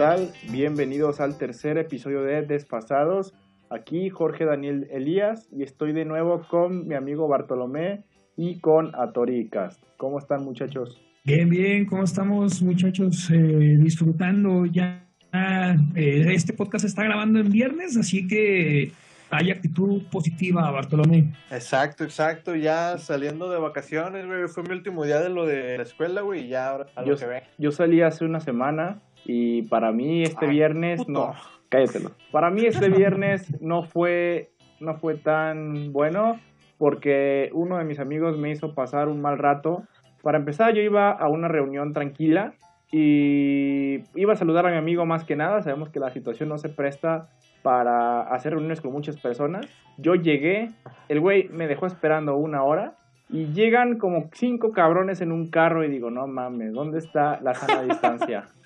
Hola, ¿qué tal? Bienvenidos al tercer episodio de Despasados. Aquí Jorge Daniel Elías y estoy de nuevo con mi amigo Bartolomé y con Atoricas. ¿Cómo están muchachos? Bien, bien, ¿cómo estamos muchachos? Eh, disfrutando ya. Eh, este podcast se está grabando en viernes, así que hay actitud positiva, Bartolomé. Exacto, exacto. Ya saliendo de vacaciones, güey. Fue mi último día de lo de la escuela, güey. Y ya ahora a Yo, lo que ve. yo salí hace una semana y para mí este Ay, viernes puto. no, cállatelo. Para mí este viernes no fue no fue tan bueno porque uno de mis amigos me hizo pasar un mal rato. Para empezar, yo iba a una reunión tranquila y iba a saludar a mi amigo más que nada. Sabemos que la situación no se presta para hacer reuniones con muchas personas. Yo llegué, el güey me dejó esperando una hora y llegan como cinco cabrones en un carro y digo, no mames, ¿dónde está la sana distancia?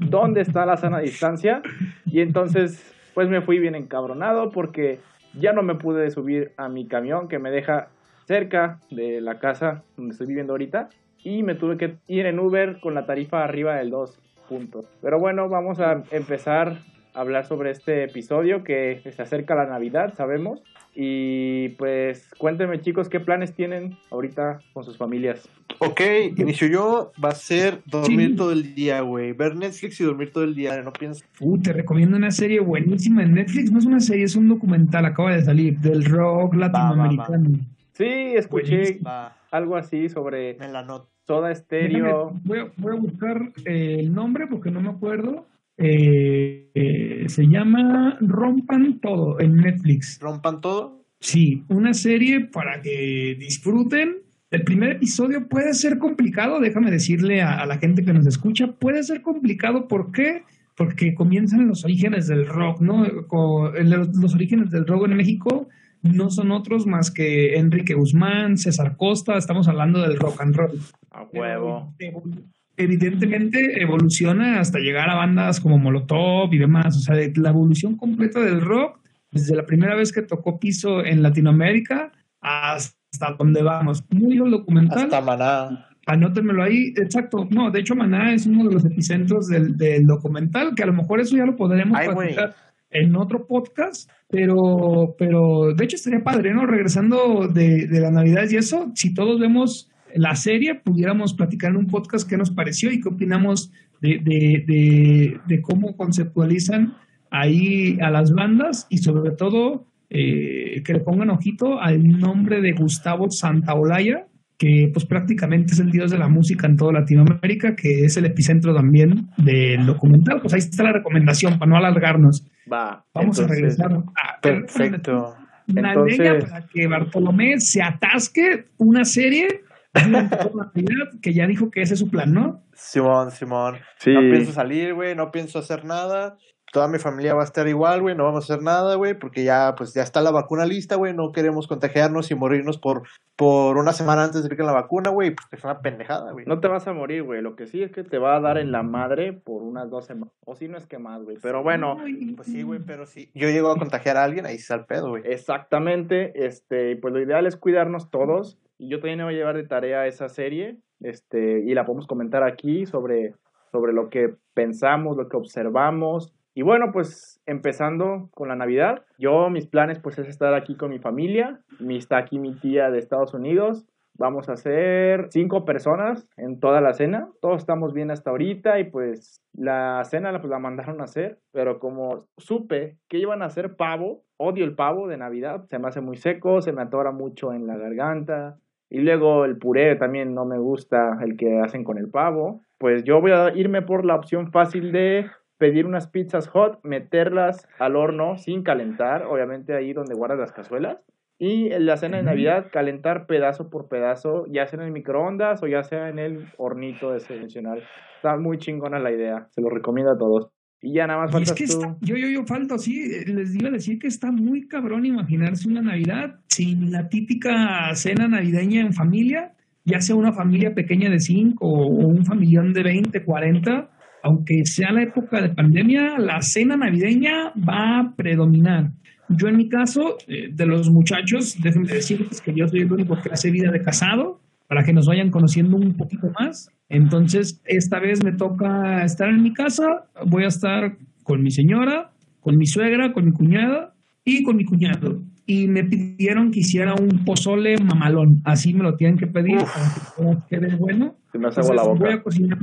¿Dónde está la sana distancia? Y entonces, pues me fui bien encabronado porque ya no me pude subir a mi camión que me deja cerca de la casa donde estoy viviendo ahorita y me tuve que ir en Uber con la tarifa arriba del 2 puntos. Pero bueno, vamos a empezar a hablar sobre este episodio que se acerca la Navidad, sabemos. Y pues cuéntenme chicos qué planes tienen ahorita con sus familias. Ok, inicio yo. Va a ser dormir Sí. todo el día, güey. Ver Netflix y dormir todo el día. No pienso. Uh, te recomiendo una serie buenísima en Netflix. No es una serie, es un documental, acaba de salir, del rock latinoamericano. Sí, escuché. Va, algo así sobre en la nota. Soda Stereo. Déjame, voy, a, voy a buscar eh, el nombre porque no me acuerdo. Eh, eh, se llama Rompan Todo en Netflix. Rompan todo. Sí, una serie para que disfruten. El primer episodio puede ser complicado, déjame decirle a, a la gente que nos escucha, puede ser complicado, ¿por qué? Porque comienzan los orígenes del rock, ¿no? El- Los orígenes del rock en México no son otros más que Enrique Guzmán, César Costa, estamos hablando del rock and roll. A huevo. Evidentemente evoluciona hasta llegar a bandas como Molotov y demás, o sea, de la evolución completa del rock, desde la primera vez que tocó piso en Latinoamérica hasta donde vamos. Muy buen documental. Hasta Maná. Anótenmelo ahí, exacto. No, de hecho, Maná es uno de los epicentros del, del documental, que a lo mejor eso ya lo podremos Ay, platicar en otro podcast, pero, pero de hecho estaría padre, ¿no? Regresando de, de la Navidad y eso, si todos vemos la serie, pudiéramos platicar en un podcast qué nos pareció y qué opinamos de, de, de, de cómo conceptualizan ahí a las bandas y sobre todo eh, que le pongan ojito al nombre de Gustavo Santaolalla, que pues prácticamente es el dios de la música en toda Latinoamérica, que es el epicentro también del documental. Pues ahí está la recomendación para no alargarnos. Va. Vamos a regresar a Perfecto. navideña Entonces- para que Bartolomé se atasque una serie que ya dijo que ese es su plan, ¿no? Simón, Simón. Sí. No pienso salir, güey. No pienso hacer nada. Toda mi familia va a estar igual, güey. No vamos a hacer nada, güey. Porque ya, pues, ya está la vacuna lista, güey. No queremos contagiarnos y morirnos por, por una semana antes de que la vacuna, güey. Pues es una pendejada, güey. No te vas a morir, güey. Lo que sí es que te va a dar en la madre por unas dos semanas. O si no es que más, güey. Pero bueno, Ay, Pues sí, güey, pero sí. Yo llego a contagiar a alguien, ahí está el pedo, güey. exactamente. Este, pues lo ideal es cuidarnos todos. Y yo también me voy a llevar de tarea esa serie. Este, y la podemos comentar aquí sobre, sobre lo que pensamos, lo que observamos. Y bueno, pues empezando con la Navidad, yo mis planes pues es estar aquí con mi familia, mi, está aquí mi tía de Estados Unidos, vamos a ser cinco personas en toda la cena, todos estamos bien hasta ahorita y pues la cena pues, la mandaron a hacer, pero como supe que iban a hacer pavo, odio el pavo de Navidad, se me hace muy seco, se me atora mucho en la garganta, y luego el puré también no me gusta el que hacen con el pavo. Pues yo voy a irme por la opción fácil de pedir unas pizzas hot, meterlas al horno sin calentar, obviamente ahí donde guardas las cazuelas. Y en la cena de. Navidad calentar pedazo por pedazo, ya sea en el microondas o ya sea en el hornito ese mencional. Está muy chingona la idea, se lo recomiendo a todos. Y ya nada más Y es faltas que tú. está, yo, yo, yo falto eh, les iba a decir que está muy cabrón imaginarse una Navidad sin la típica cena navideña en familia, ya sea una familia pequeña de cinco o, o un familión de 20, 40, aunque sea la época de pandemia, la cena navideña va a predominar. Yo en mi caso, eh, de los muchachos, déjenme decirles que yo soy el único que hace vida de casado, para que nos vayan conociendo un poquito más. Entonces, esta vez me toca estar en mi casa, voy a estar con mi señora, con mi suegra, con mi cuñada y con mi cuñado. Y me pidieron que hiciera un pozole mamalón. Así me lo tienen que pedir para que quede bueno. Se me hace agua la boca. voy a cocinar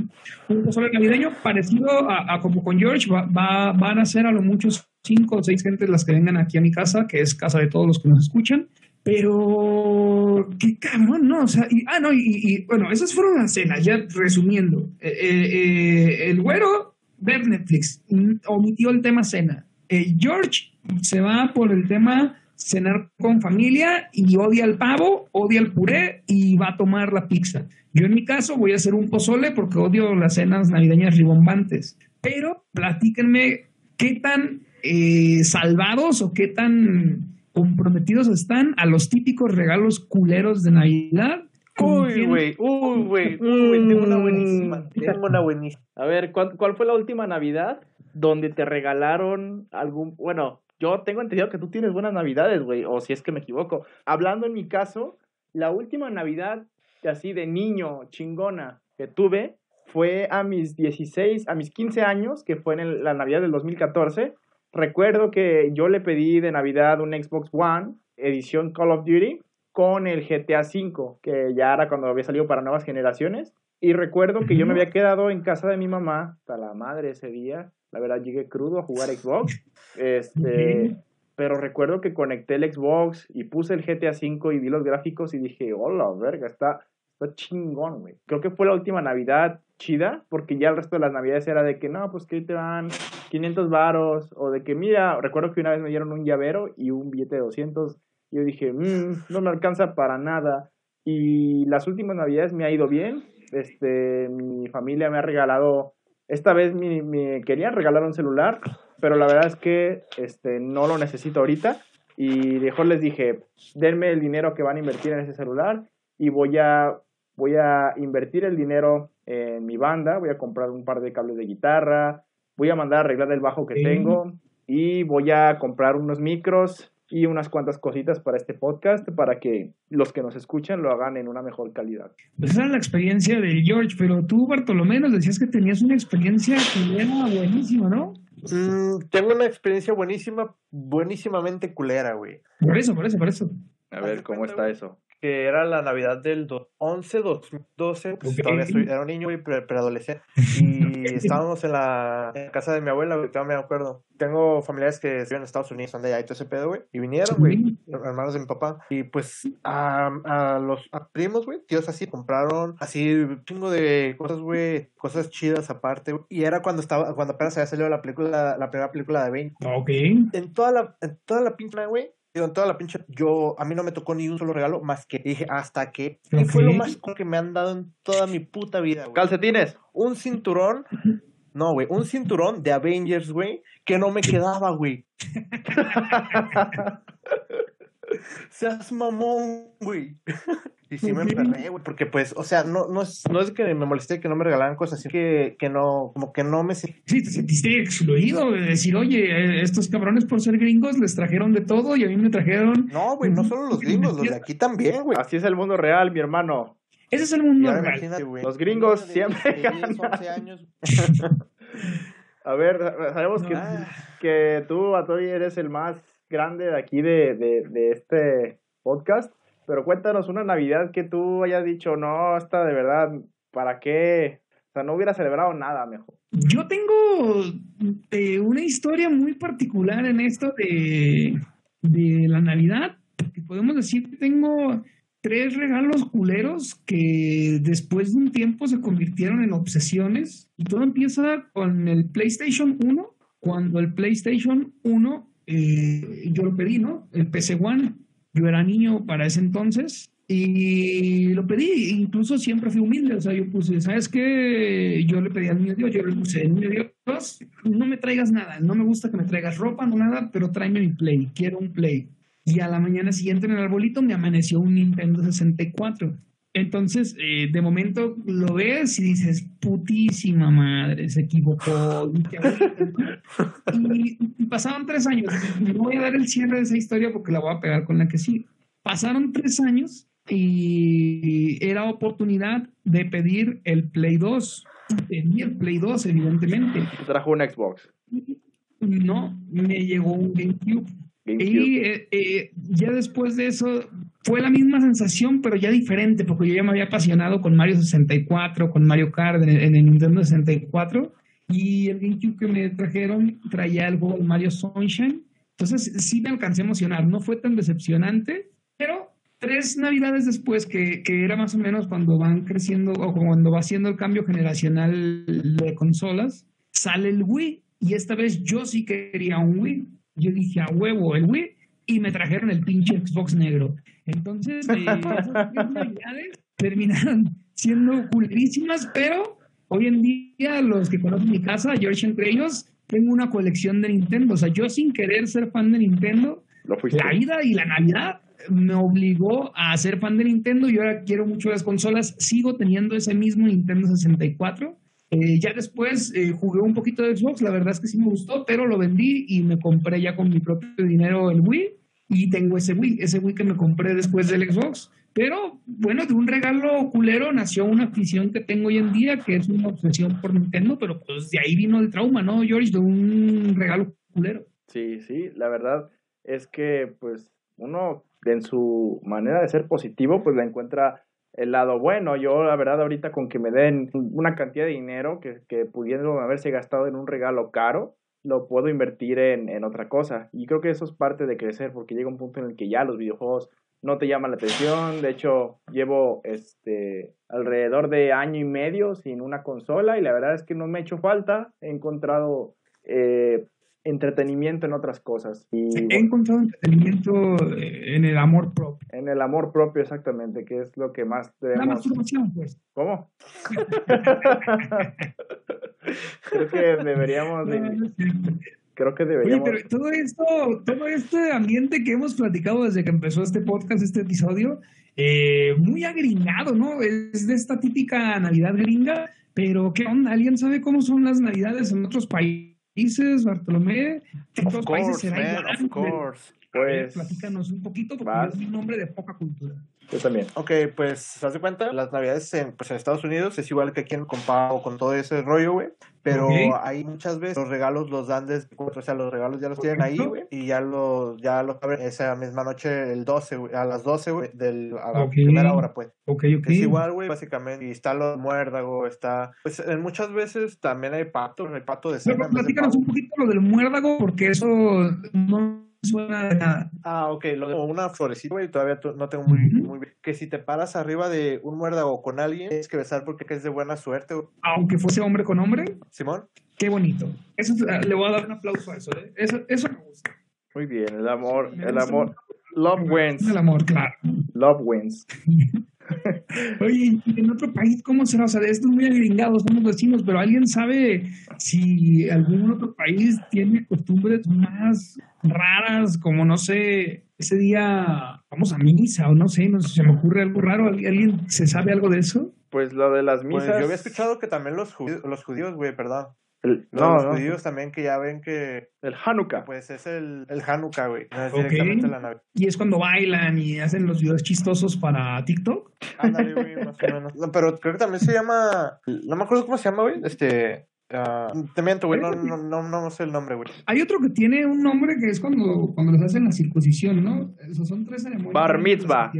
un pozole navideño parecido a, a como con George. Va, va- van a ser a lo muchos cinco o seis gentes las que vengan aquí a mi casa, que es casa de todos los que nos escuchan. Pero, qué cabrón, ¿no? O sea, y, ah, no, y, y, bueno, esas fueron las cenas, ya resumiendo. Eh, eh, eh, el güero, ver Netflix, mm, omitió el tema cena. Eh, George se va por el tema cenar con familia y odia el pavo, odia el puré y va a tomar la pizza. Yo en mi caso voy a hacer un pozole porque odio las cenas navideñas ribombantes. Pero platíquenme qué tan eh, salvados o qué tan comprometidos están a los típicos regalos culeros de Navidad. ¿Con Uy, güey, uy, güey, uy, tengo una buenísima, tengo una buenísima. A ver, ¿cuál, cuál fue la última Navidad donde te regalaron algún... Bueno, yo tengo entendido que tú tienes buenas Navidades, güey, o si es que me equivoco. Hablando en mi caso, la última Navidad así de niño chingona que tuve fue a mis 16, a mis 15 años, que fue en la Navidad del 2014. Recuerdo que yo le pedí de Navidad un Xbox One, edición Call of Duty, con el GTA V, que ya era cuando había salido para nuevas generaciones. Y recuerdo que yo me había quedado en casa de mi mamá, hasta la madre ese día. La verdad, llegué crudo a jugar Xbox. Este, pero recuerdo que conecté el Xbox y puse el GTA V y vi los gráficos y dije, hola, verga, está, está chingón, güey. Creo que fue la última Navidad chida, porque ya el resto de las Navidades era de que, no, pues que te van 500 varos, o de que, mira, recuerdo que una vez me dieron un llavero y un billete de 200, y yo dije, "Mm, no me alcanza para nada. Y las últimas Navidades me ha ido bien, este, mi familia me ha regalado, esta vez me, me querían regalar un celular, pero la verdad es que este, no lo necesito ahorita. Y mejor les dije, denme el dinero que van a invertir en ese celular y voy a, voy a invertir el dinero en mi banda, voy a comprar un par de cables de guitarra, voy a mandar a arreglar el bajo que Sí. tengo y voy a comprar unos micros y unas cuantas cositas para este podcast para que los que nos escuchan lo hagan en una mejor calidad. Pues esa es la experiencia de George, pero tú, Bartolomé, nos decías que tenías una experiencia que era buenísima, ¿no? Mm, tengo una experiencia buenísima, buenísimamente culera, güey. Por eso, por eso, por eso. A ver, ¿cómo está eso? Que era la Navidad del do- 11, 2012, pues Ok. todavía soy- era un niño, pre- preadolescente. Y estábamos en la, en la casa de mi abuela, güey, todavía me acuerdo. Tengo familiares que viven en Estados Unidos, son de allá y todo ese pedo, güey. Y vinieron, güey, hermanos de mi papá. Y pues a, a los a primos, güey, tíos así, compraron así un chingo de cosas, güey, cosas chidas aparte. güey. Y era cuando estaba, cuando apenas había salido la película, la primera película de Bane. Ok. En toda la, en toda la pinche, güey. Digo, en toda la pinche, yo, a mí no me tocó ni un solo regalo más que dije hasta que. Y fue lo más cool que me han dado en toda mi puta vida, güey. Calcetines. Un cinturón, no, güey, un cinturón de Avengers, güey, que no me quedaba, güey. Seas mamón, güey. Y sí me emperré, güey, porque pues, o sea, no, no, es, no es que me molesté que no me regalaran cosas, sino que, que no, como que no me sentí Sí, te sentiste excluido de decir, oye, eh, estos cabrones por ser gringos les trajeron de todo y a mí me trajeron. No, güey, no solo los gringos, los de aquí también, güey. Así es el mundo real, mi hermano. Ese es el mundo real. imagínate, güey. Los gringos De siempre 10, ganan. 11 años. A ver, sabemos que, Ah. que tú, Atoy, eres el más grande de aquí de, de, este podcast, pero cuéntanos una Navidad que tú hayas dicho, no, esta de verdad, ¿para qué? O sea, no hubiera celebrado nada mejor. Yo tengo eh, una historia muy particular en esto de, de la Navidad. que Podemos decir que tengo tres regalos culeros que después de un tiempo se convirtieron en obsesiones. Y todo empieza con el PlayStation 1, cuando el PlayStation 1 eh, yo lo pedí, ¿no? El PC One. Yo era niño para ese entonces y lo pedí, incluso siempre fui humilde, o sea, yo puse, ¿sabes qué? Yo le pedí al niño Dios, yo le puse, niño Dios, no me traigas nada, no me gusta que me traigas ropa, no nada, pero tráeme mi Play, quiero un Play. Y a la mañana siguiente en el arbolito me amaneció un Nintendo 64. Entonces, eh, de momento lo ves y dices, putísima madre, se equivocó. Y, pasaron tres años. No voy a dar el cierre de esa historia porque la voy a pegar con la que sí. Pasaron tres años y era oportunidad de pedir el Play 2. Pedí el Play 2, evidentemente. Trajo un Xbox. No, me llegó un GameCube. Y eh, eh, ya después de eso fue la misma sensación, pero ya diferente, porque yo ya me había apasionado con Mario 64, con Mario Kart en, en el Nintendo 64. Y el GameCube que me trajeron traía el Mario Sunshine. Entonces sí me alcancé a emocionar. No fue tan decepcionante, pero tres navidades después, que, que era más o menos cuando van creciendo o cuando va haciendo el cambio generacional de consolas, sale el Wii. Y esta vez yo sí quería un Wii. Yo dije, a huevo, el Wii. Y me trajeron el pinche Xbox negro. Entonces, eh, esas navidades terminaron siendo culerísimas, pero hoy en día los que conocen mi casa, George entre ellos, tengo una colección de Nintendo. O sea, yo sin querer ser fan de Nintendo, Lo la vida y la Navidad me obligó a ser fan de Nintendo. Yo ahora quiero mucho las consolas. Sigo teniendo ese mismo Nintendo 64. Eh, ya después eh, jugué un poquito de Xbox. La verdad es que sí me gustó, pero lo vendí y me compré ya con mi propio dinero el Wii. Y tengo ese Wii, ese Wii que me compré después del Xbox. Pero bueno, de un regalo culero nació una afición que tengo hoy en día, que es una obsesión por Nintendo, pero pues de ahí vino el trauma, ¿no, George? De un regalo culero. Sí, sí, la verdad es que pues uno en su manera de ser positivo pues le encuentra el lado bueno. Yo la verdad ahorita con que me den una cantidad de dinero que, que pudiendo haberse gastado en un regalo caro, lo puedo invertir en, en otra cosa. Y creo que eso es parte de crecer porque llega un punto en el que ya los videojuegos no te llaman la atención. De hecho, llevo este alrededor de año y medio sin una consola y la verdad es que no me ha hecho falta. He encontrado eh, entretenimiento en otras cosas. Y He encontrado entretenimiento eh, en el amor propio. en el amor propio exactamente, que es lo que más La debemos... masturbación, pues. ¿Cómo? creo que deberíamos... de-. Creo que Oye, deberíamos... pero todo esto, todo este ambiente que hemos platicado desde que empezó este podcast, este episodio, eh, muy agringado, ¿no? Es de esta típica Navidad gringa, pero ¿qué onda? ¿Alguien sabe cómo son las Navidades en otros países, Bartolomé? ¿En Of otros países será igual? of course. A ver, Pues... platícanos un poquito, porque vas. es un nombre de poca cultura. Yo también. Ok, pues, ¿te das cuenta? Las navidades en, pues, en Estados Unidos es igual que aquí en Compao con todo ese rollo, güey. Pero Ok. ahí muchas veces los regalos los dan desde o sea, los regalos ya los tienen ahí, güey. Y ya los, ya los abren esa misma noche, el 12, güey, a las 12, güey, del, a la Ok. primera hora, pues. Ok, ok. Es igual, güey, básicamente. Y está lo muérdago, está. Pues en muchas veces también hay pato, hay pato de cena. Pero platícanos un poquito lo del muérdago, porque eso no suena de nada. Ah, ok, lo de una florecita, güey, todavía no tengo muy, bien. Que si te paras arriba de un muérdago con alguien, tienes que besar porque es de buena suerte. Aunque fuese hombre con hombre, Simón. Qué bonito. Eso es- ah, le voy a dar un aplauso a eso. ¿eh? Eso, eso me gusta. Muy bien, el amor, el amor. Love wins. El amor, claro. Love wins. Oye, ¿y en otro país cómo será? O sea, de estos muy agringados, somos vecinos, pero ¿alguien sabe si algún otro país tiene costumbres más raras, como no sé, ese día vamos a misa o no sé, no sé, se me ocurre algo raro? ¿Alguien se sabe algo de eso? Pues lo de las Pues misas. yo había escuchado que también los judíos, los judíos, güey, perdón. el- Los, no, los no, judíos también que ya ven que, el Hanukkah. pues es el, el Hanukkah, güey. No es Ok. directamente la Navidad. Y es cuando bailan y hacen los videos chistosos para TikTok. Ándale, güey, más o menos. No, pero creo que también se llama, no me acuerdo cómo se llama, güey, este, ah, te miento, güey, no, no, no, no sé el nombre, güey. Hay otro que tiene un nombre que es cuando, cuando les hacen la circuncisión, ¿no? Esos son tres ceremonias. Bar mitzvah.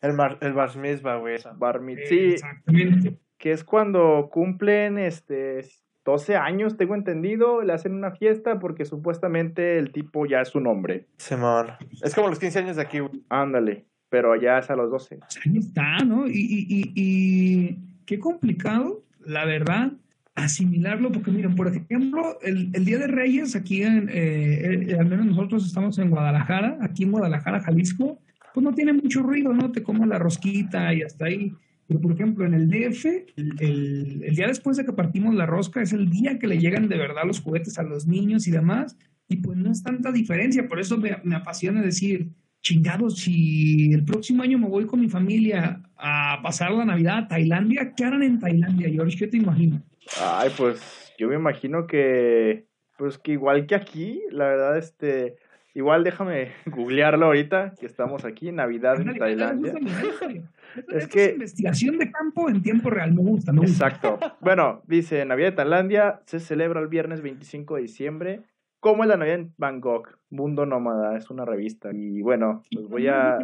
El, mar, el Bar Mitzvah, güey. Bar Eh, Sí, Exactamente. que es cuando cumplen este 12 años, tengo entendido, le hacen una fiesta porque supuestamente el tipo ya es su nombre. Simón. Es como los 15 años de aquí, güey. Ándale, pero ya es a los 12. Pues ahí está, ¿no? Y, y, y, y qué complicado, la verdad, asimilarlo, porque miren, por ejemplo, el, el Día de Reyes, aquí en, eh, eh, al menos nosotros estamos en Guadalajara, aquí en Guadalajara, Jalisco, pues no tiene mucho ruido, ¿no? Te como la rosquita y hasta ahí. Pero, por ejemplo, en el DF, el, el- día después de que partimos la rosca es el día que le llegan de verdad los juguetes a los niños y demás, y pues no es tanta diferencia, por eso me, me apasiona decir, chingados, si el próximo año me voy con mi familia a pasar la Navidad a Tailandia, ¿qué harán en Tailandia, George? ¿Qué te imaginas? Ay, pues yo me imagino que, pues que igual que aquí, la verdad, este, Igual déjame googlearlo ahorita, que estamos aquí, Navidad en Tailandia. Es que investigación de campo en tiempo real, me gusta, me gusta. Exacto. Bueno, dice, Navidad de Tailandia se celebra el viernes 25 de diciembre. ¿Cómo es la Navidad en Bangkok? Mundo Nómada, es una revista. Y bueno, pues voy a,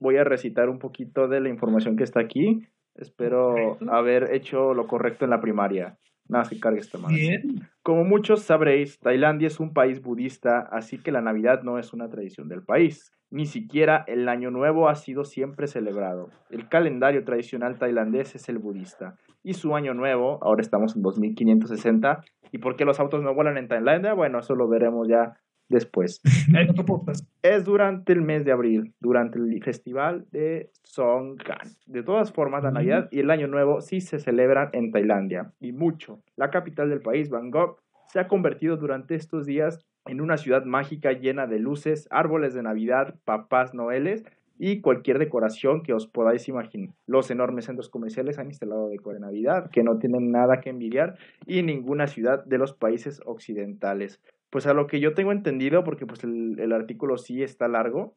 voy a recitar un poquito de la información que está aquí. Espero haber hecho lo correcto en la primaria. Nada, se cargue esta madre. Como muchos sabréis, Tailandia es un país budista, así que la Navidad no es una tradición del país. Ni siquiera el Año Nuevo ha sido siempre celebrado. El calendario tradicional tailandés es el budista. Y su Año Nuevo, ahora estamos en 2560. ¿Y por qué los autos no vuelan en Tailandia? Bueno, eso lo veremos ya después. es durante el mes de abril, durante el festival de Songkran. De todas formas, la Navidad y el Año Nuevo sí se celebran en Tailandia, y mucho. La capital del país, Bangkok, se ha convertido durante estos días en una ciudad mágica llena de luces, árboles de Navidad, papás noeles y cualquier decoración que os podáis imaginar. Los enormes centros comerciales han instalado decor de Navidad que no tienen nada que envidiar y ninguna ciudad de los países occidentales pues a lo que yo tengo entendido, porque pues el, artículo sí está largo,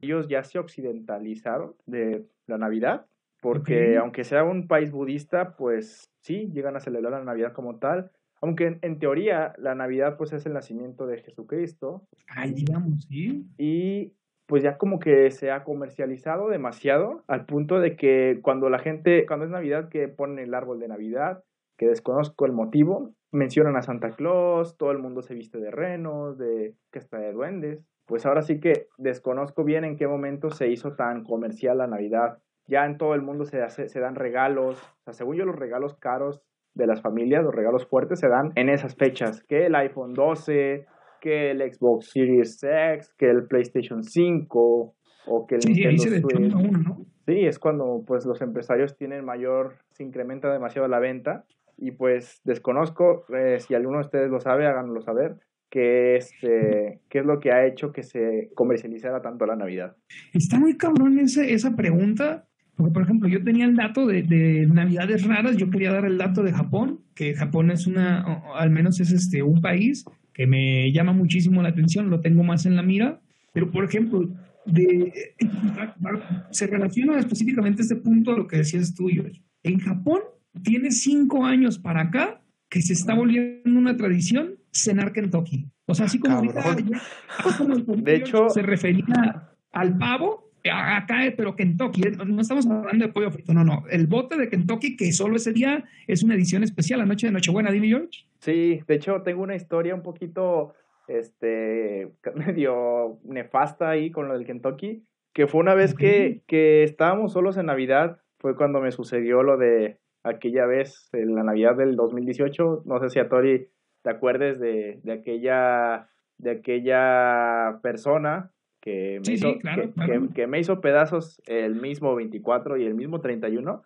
ellos ya se occidentalizaron de la Navidad, porque aunque sea un país budista, pues sí, llegan a celebrar la Navidad como tal, aunque en, teoría la Navidad pues es el nacimiento de Jesucristo. Ay, digamos, sí. Y pues ya como que se ha comercializado demasiado al punto de que cuando la gente, cuando es Navidad que ponen el árbol de Navidad, que desconozco el motivo, mencionan a Santa Claus, todo el mundo se viste de renos, de que está de duendes. Pues ahora sí que desconozco bien en qué momento se hizo tan comercial la Navidad. Ya en todo el mundo se, hace, se dan regalos, o sea, según yo los regalos caros de las familias, los regalos fuertes se dan en esas fechas, que el iPhone 12, que el Xbox Series X, que el PlayStation 5 o que el Nintendo Switch. Sí, es cuando pues los empresarios tienen mayor, se incrementa demasiado la venta y pues desconozco, eh, si alguno de ustedes lo sabe, háganlo saber, qué es, este, qué es lo que ha hecho que se comercializara tanto la Navidad. Está muy cabrón ese, esa pregunta, porque por ejemplo yo tenía el dato de, de, Navidades raras, yo quería dar el dato de Japón, que Japón es una, al menos es este, un país que me llama muchísimo la atención, lo tengo más en la mira, pero por ejemplo, de, se relaciona específicamente este punto a lo que decías tú, En Japón tiene cinco años para acá que se está volviendo una tradición cenar Kentucky. O sea, así como, de hecho se refería al pavo, acá pero Kentucky, ¿eh? no estamos hablando de pollo frito, no, no, el bote de Kentucky que solo ese día es una edición especial, la noche de Nochebuena, dime George. Sí, de hecho tengo una historia un poquito este medio nefasta ahí con lo del Kentucky, que fue una vez que, que estábamos solos en Navidad, fue cuando me sucedió lo de aquella vez, en la Navidad del 2018, no sé si a Tori te acuerdes de, de aquella de aquella persona que me, hizo, que, me hizo pedazos el mismo 24 y el mismo 31.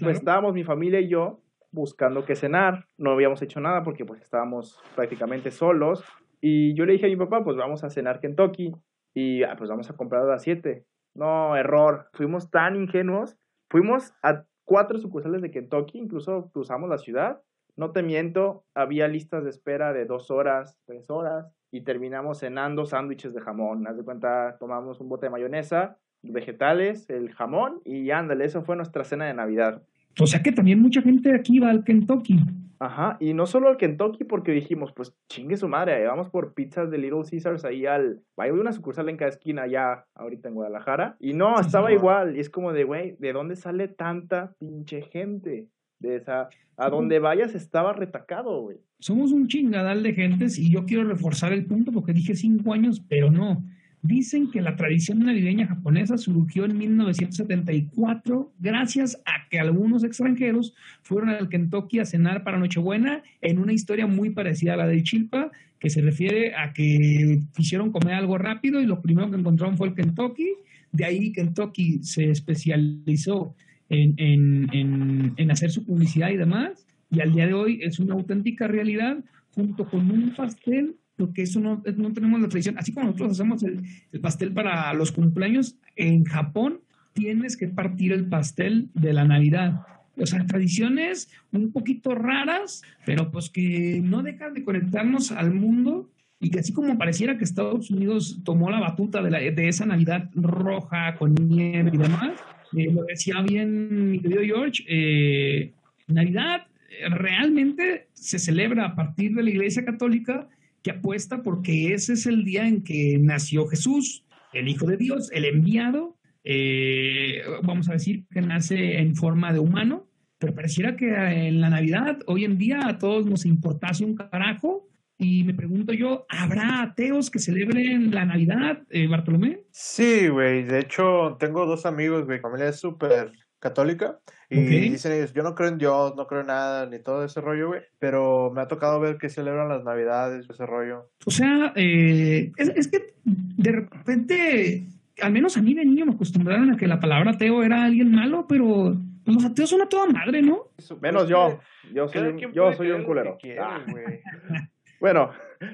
Pues estábamos mi familia y yo buscando qué cenar, no habíamos hecho nada porque pues estábamos prácticamente solos. Y yo le dije a mi papá, pues vamos a cenar Kentucky y ah, pues vamos a comprar a las 7. No, error, fuimos tan ingenuos, fuimos a cuatro sucursales de Kentucky, incluso cruzamos la ciudad. No te miento, había listas de espera de dos horas, tres horas, y terminamos cenando sándwiches de jamón. Haz de cuenta, tomamos un bote de mayonesa, vegetales, el jamón, y ándale, eso fue nuestra cena de Navidad. O sea que también mucha gente aquí va al Kentucky. Ajá, y no solo al Kentucky porque dijimos, pues chingue su madre, vamos por pizzas de Little Caesars ahí al... Hay una sucursal en cada esquina allá, ahorita en Guadalajara. Y no, estaba igual. Y es como de, güey, ¿de dónde sale tanta pinche gente? De esa... A donde vayas estaba retacado, güey. Somos un chingadal de gentes y yo quiero reforzar el punto porque dije cinco años, pero no. Dicen que la tradición navideña japonesa surgió en 1974 gracias a que algunos extranjeros fueron al Kentucky a cenar para Nochebuena en una historia muy parecida a la de Chilpa, que se refiere a que quisieron comer algo rápido y lo primero que encontraron fue el Kentucky. De ahí Kentucky se especializó en, en hacer su publicidad y demás. Y al día de hoy es una auténtica realidad junto con un pastel porque eso no, no tenemos la tradición. Así como nosotros hacemos el, pastel para los cumpleaños, en Japón tienes que partir el pastel de la Navidad. O sea, tradiciones un poquito raras, pero pues que no dejan de conectarnos al mundo y que así como pareciera que Estados Unidos tomó la batuta de, la, de esa Navidad roja con nieve y demás, eh, lo decía bien mi querido George, eh, Navidad realmente se celebra a partir de la Iglesia Católica que apuesta porque ese es el día en que nació Jesús, el Hijo de Dios, el enviado, eh, vamos a decir que nace en forma de humano, pero pareciera que en la Navidad, hoy en día, a todos nos importase un carajo. Y me pregunto yo, ¿habrá ateos que celebren la Navidad, eh, Bartolomé? Sí, güey. De hecho, tengo dos amigos, güey. familia es súper católica. Y dicen ellos, yo no creo en Dios, no creo en nada, ni todo ese rollo, güey. Pero me ha tocado ver que celebran las Navidades, ese rollo. O sea, eh, es, es, que de repente, al menos a mí de niño me acostumbraron a que la palabra ateo era alguien malo, pero los ateos son a toda madre, ¿no? Menos yo. Yo soy, un, yo soy un culero. Ah. bueno,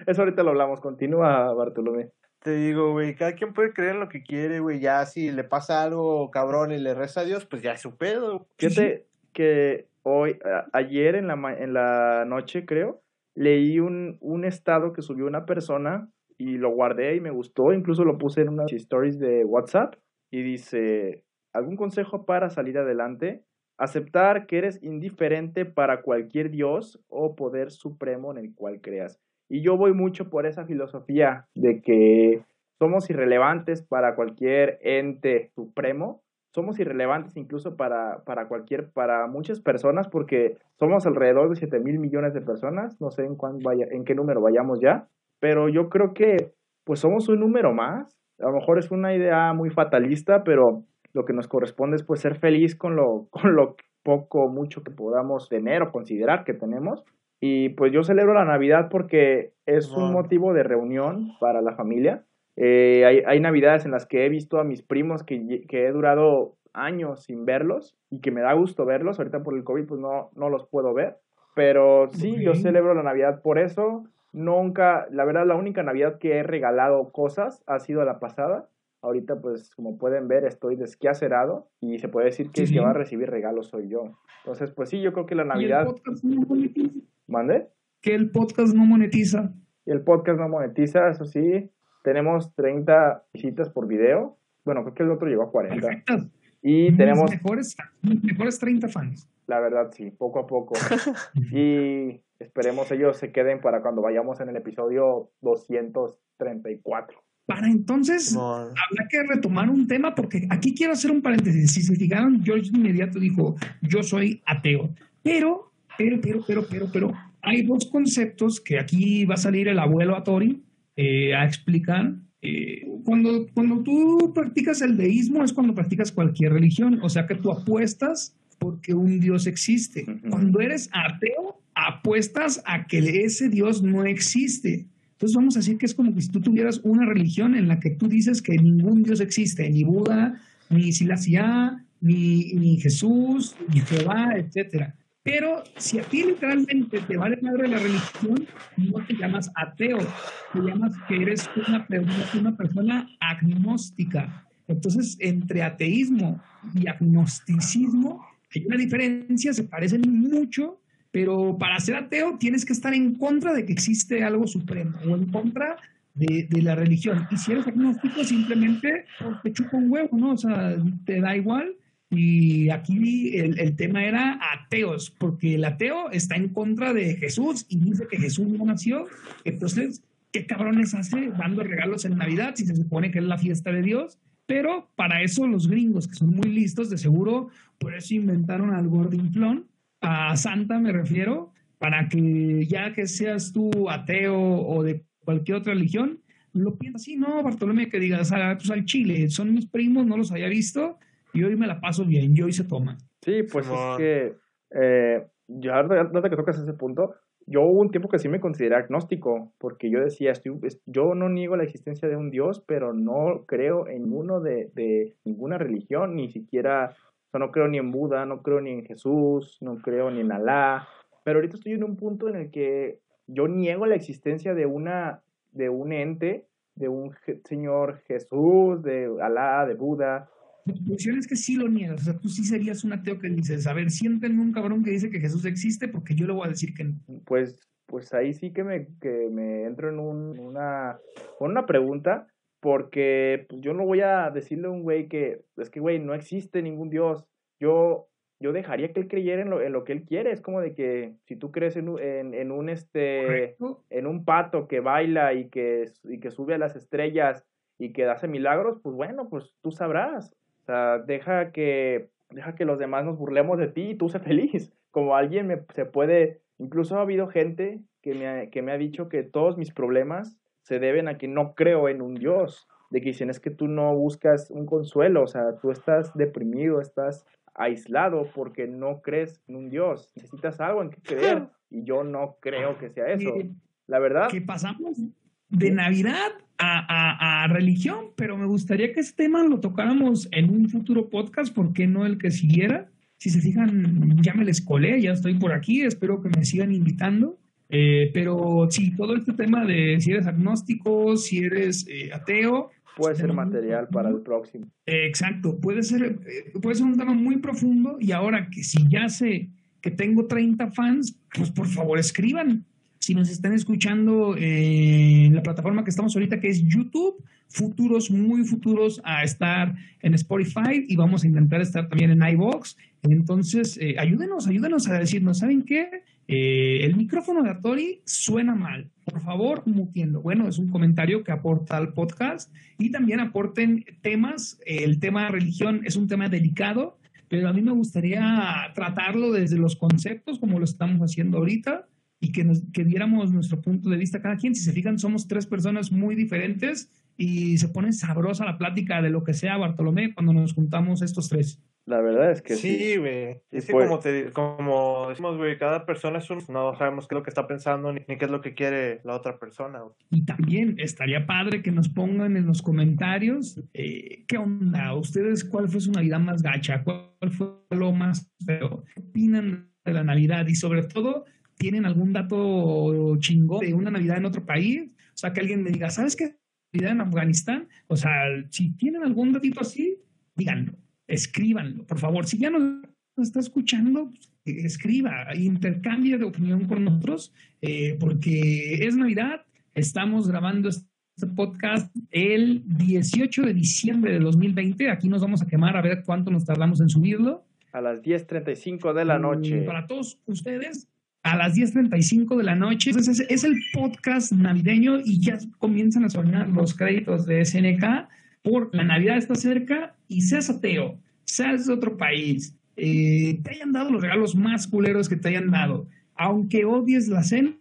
eso ahorita lo hablamos. Continúa, Bartolomé. Te digo, güey, cada quien puede creer en lo que quiere, güey. Ya si le pasa algo cabrón y le reza a Dios, pues ya es su pedo. Fíjate que hoy, ayer en la, en la noche, creo, leí un, un estado que subió una persona y lo guardé y me gustó. Incluso lo puse en unas stories de WhatsApp y dice, ¿algún consejo para salir adelante? Aceptar que eres indiferente para cualquier Dios o poder supremo en el cual creas. Y yo voy mucho por esa filosofía de que somos irrelevantes para cualquier ente supremo, somos irrelevantes incluso para, para cualquier, para muchas personas, porque somos alrededor de 7 mil millones de personas, no sé en, cuán vaya, en qué número vayamos ya, pero yo creo que pues somos un número más. A lo mejor es una idea muy fatalista, pero lo que nos corresponde es pues ser feliz con lo, con lo poco mucho que podamos tener o considerar que tenemos y pues yo celebro la Navidad porque es un motivo de reunión para la familia. Eh, hay, hay, Navidades en las que he visto a mis primos que, que, he durado años sin verlos y que me da gusto verlos. Ahorita por el COVID pues no, no los puedo ver. Pero sí, yo celebro la Navidad por eso. Nunca, la verdad, la única Navidad que he regalado cosas ha sido la pasada. Ahorita, pues, como pueden ver, estoy desquacerado y se puede decir que el que va a recibir regalos soy yo. Entonces, pues sí, yo creo que la Navidad... ¿Mande? Que el podcast no monetiza. El podcast no monetiza, eso sí. Tenemos 30 visitas por video. Bueno, creo que el otro llegó a 40. Y tenemos... Mejores, mejores 30 fans. La verdad, sí, poco a poco. y esperemos ellos se queden para cuando vayamos en el episodio 234. Para entonces, habrá que retomar un tema porque aquí quiero hacer un paréntesis. Si se fijaron, George de inmediato dijo, yo soy ateo. Pero pero, pero, pero, pero, pero, hay dos conceptos que aquí va a salir el abuelo a Tori eh, a explicar. Eh, cuando, cuando tú practicas el deísmo es cuando practicas cualquier religión, o sea que tú apuestas porque un Dios existe. Cuando eres ateo, apuestas a que ese Dios no existe. Entonces vamos a decir que es como que si tú tuvieras una religión en la que tú dices que ningún Dios existe, ni Buda, ni Silasia, ni, ni Jesús, ni Jehová, etcétera. Pero si a ti literalmente te vale madre la religión, no te llamas ateo, te llamas que eres una, una persona agnóstica. Entonces, entre ateísmo y agnosticismo hay una diferencia, se parecen mucho, pero para ser ateo tienes que estar en contra de que existe algo supremo o en contra de, la religión. Y si eres agnóstico, simplemente te chupa un huevo, ¿no? O sea, te da igual y aquí el, tema era ateos, porque el ateo está en contra de Jesús y dice que Jesús no nació. Entonces, ¿qué cabrones hace dando regalos en Navidad si se supone que es la fiesta de Dios? Pero para eso los gringos, que son muy listos, de seguro, por eso inventaron al gordinflón, a Santa me refiero, para que ya que seas tú ateo o de cualquier otra religión, lo piensas así, no, Bartolomé, que digas, ah, pues al Chile, son mis primos, no los había visto, y hoy me la paso bien, yo hoy se toma. Sí, pues es que, eh, ya que tocas ese punto, yo hubo un tiempo que sí me consideré agnóstico, porque yo decía, estoy, yo no niego la existencia de un Dios, pero no creo en ninguno de, de ninguna religión, ni siquiera, o sea, no creo ni en Buda, no creo ni en Jesús, no creo ni en Alá, pero ahorita estoy en un punto en el que yo niego la existencia de una, de un ente, de un señor Jesús, de Alá, de Buda, la cuestión es que sí lo niegas. O sea, tú sí serías un ateo que dices, a ver, siéntenme un cabrón que dice que Jesús existe porque yo le voy a decir que no. Pues pues ahí sí que me, que me entro en un, una, una pregunta, porque pues, yo no voy a decirle a un güey que, es que, güey, no existe ningún Dios. Yo, yo dejaría que él creyera en lo, en lo que él quiere. Es como de que si tú crees en, un- en, en un, este, en un pato que baila y que, y que sube a las estrellas y que hace milagros, pues bueno, pues tú sabrás. O sea, deja que, deja que los demás nos burlemos de ti y tú sé feliz. Como alguien me, se puede, incluso ha habido gente que me, ha, que me ha dicho que todos mis problemas se deben a que no creo en un Dios. De que dicen, es que tú no buscas un consuelo, o sea, tú estás deprimido, estás aislado porque no crees en un Dios. Necesitas algo en que creer y yo no creo que sea eso. La verdad, que pasamos de Navidad a, a- a religión, pero me gustaría que ese tema lo tocáramos en un futuro podcast, ¿por qué no el que siguiera? Si se fijan, ya me les colé, ya estoy por aquí, espero que me sigan invitando. Eh, pero sí, todo este tema de si eres agnóstico, si eres eh, ateo. puede si ser material para el próximo. Eh, exacto, puede ser, eh, puede ser un tema muy profundo y ahora que si ya sé que tengo 30 fans, pues por favor escriban. Si nos están escuchando en la plataforma que estamos ahorita, que es YouTube, futuros, muy futuros a estar en Spotify y vamos a intentar estar también en iVoox. Entonces, ayúdenos, ayúdenos a decirnos, ¿saben qué? Eh, el micrófono de Atori suena mal. Por favor, mutiendo. Bueno, es un comentario que aporta al podcast y también aporten temas. El tema de religión es un tema delicado, pero a mí me gustaría tratarlo desde los conceptos, como lo estamos haciendo ahorita, y que, nos, que diéramos nuestro punto de vista cada quien. Si se fijan, somos tres personas muy diferentes y se pone sabrosa la plática de lo que sea Bartolomé cuando nos juntamos estos tres. La verdad es que sí. Sí, güey. Sí, es que pues. como, te, como decimos, güey, cada persona es un... No sabemos qué es lo que está pensando ni, ni qué es lo que quiere la otra persona. Y también estaría padre que nos pongan en los comentarios eh, qué onda, ustedes cuál fue su Navidad más gacha, cuál fue lo más feo, qué opinan de la Navidad y sobre todo, ¿tienen algún dato chingón de una Navidad en otro país? O sea, que alguien me diga, ¿sabes qué? Navidad en Afganistán. O sea, si tienen algún datito así, díganlo, escríbanlo, por favor. Si ya nos está escuchando, eh, escriba, intercambie de opinión con nosotros, eh, porque es Navidad, estamos grabando este podcast el 18 de diciembre de 2020, aquí nos vamos a quemar a ver cuánto nos tardamos en subirlo. A las 10.35 de la noche. Para todos ustedes, a las 10.35 de la noche. Entonces, es el podcast navideño y ya comienzan a sonar los créditos de SNK por la Navidad está cerca y seas ateo, seas de otro país, eh, te hayan dado los regalos más culeros que te hayan dado, aunque odies la cena,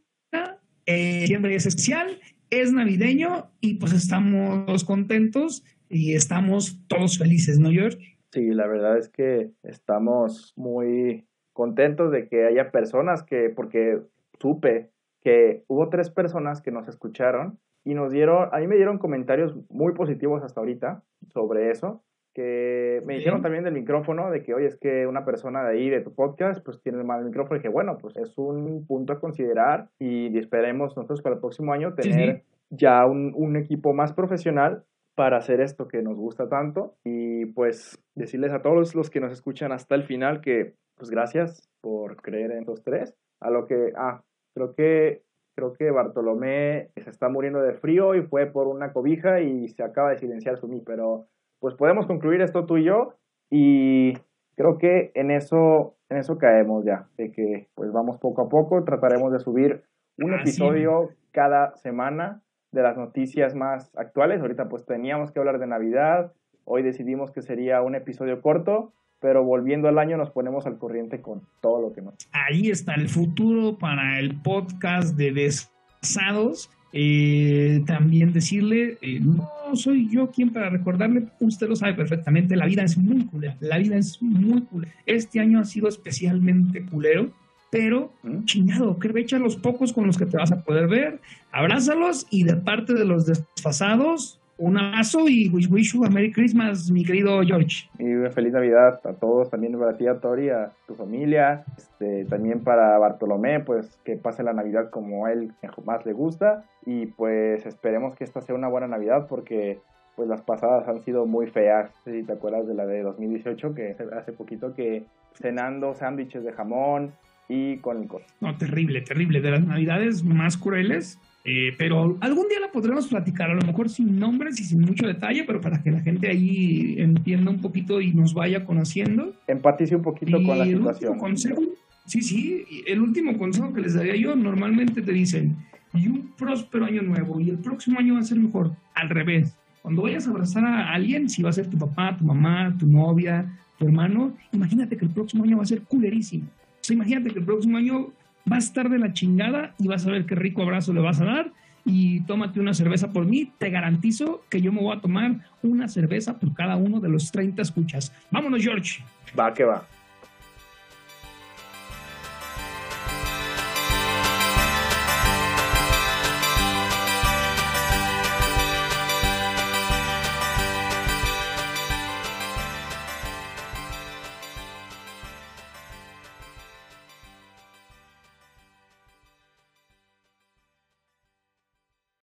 siempre es especial, es navideño y pues estamos contentos y estamos todos felices, ¿no, George? Sí, la verdad es que estamos muy contentos de que haya personas que, porque supe que hubo tres personas que nos escucharon y nos dieron, a mí me dieron comentarios muy positivos hasta ahorita sobre eso, que me Sí. dijeron también del micrófono, de que, oye, es que una persona de ahí, de tu podcast, pues tiene mal micrófono, y dije, bueno, pues es un punto a considerar y esperemos nosotros para el próximo año Sí, tener ya un, un equipo más profesional para hacer esto que nos gusta tanto y pues decirles a todos los que nos escuchan hasta el final que pues gracias por creer en los tres. A lo que, ah, creo que creo que Bartolomé se está muriendo de frío y fue por una cobija y se acaba de silenciar su mí, pero pues podemos concluir esto tú y yo y creo que en eso en eso caemos ya, de que pues vamos poco a poco, trataremos de subir un es. episodio cada semana de las noticias más actuales. Ahorita pues teníamos que hablar de Navidad, hoy decidimos que sería un episodio corto, pero volviendo al año nos ponemos al corriente con todo lo que nos... ahí está el futuro para el podcast de Desfasados. Eh, también decirle, eh, no soy yo quien para recordarle, usted lo sabe perfectamente, la vida es muy culera, la vida es muy culera. Este año ha sido especialmente culero, pero ¿Mm? chingado, que echa los pocos con los que te vas a poder ver, abrázalos y de parte de los desfasados, un abrazo y wish, wish you a Merry Christmas, mi querido George. Y una feliz Navidad a todos, también para ti, a Tori, a tu familia, este, también para Bartolomé, pues que pase la Navidad como a él más le gusta y pues esperemos que esta sea una buena Navidad porque pues las pasadas han sido muy feas. No sé Si te acuerdas de la de 2018, que hace poquito que cenando sándwiches de jamón y con licor. No, terrible, terrible. De las navidades más crueles. Eh, pero algún día la podremos platicar, a lo mejor sin nombres y sin mucho detalle, pero para que la gente ahí entienda un poquito y nos vaya conociendo. Empatice un poquito y con la el situación. último consejo, sí, sí, el último consejo que les daría yo, normalmente te dicen, y un próspero año nuevo, y el próximo año va a ser mejor. Al revés, cuando vayas a abrazar a alguien, si va a ser tu papá, tu mamá, tu novia, tu hermano, imagínate que el próximo año va a ser culerísimo. O sea, imagínate que el próximo año va a estar de la chingada y vas a ver qué rico abrazo le vas a dar y tómate una cerveza por mí. Te garantizo que yo me voy a tomar una cerveza por cada uno de los 30 escuchas. Vámonos, George. Va que va.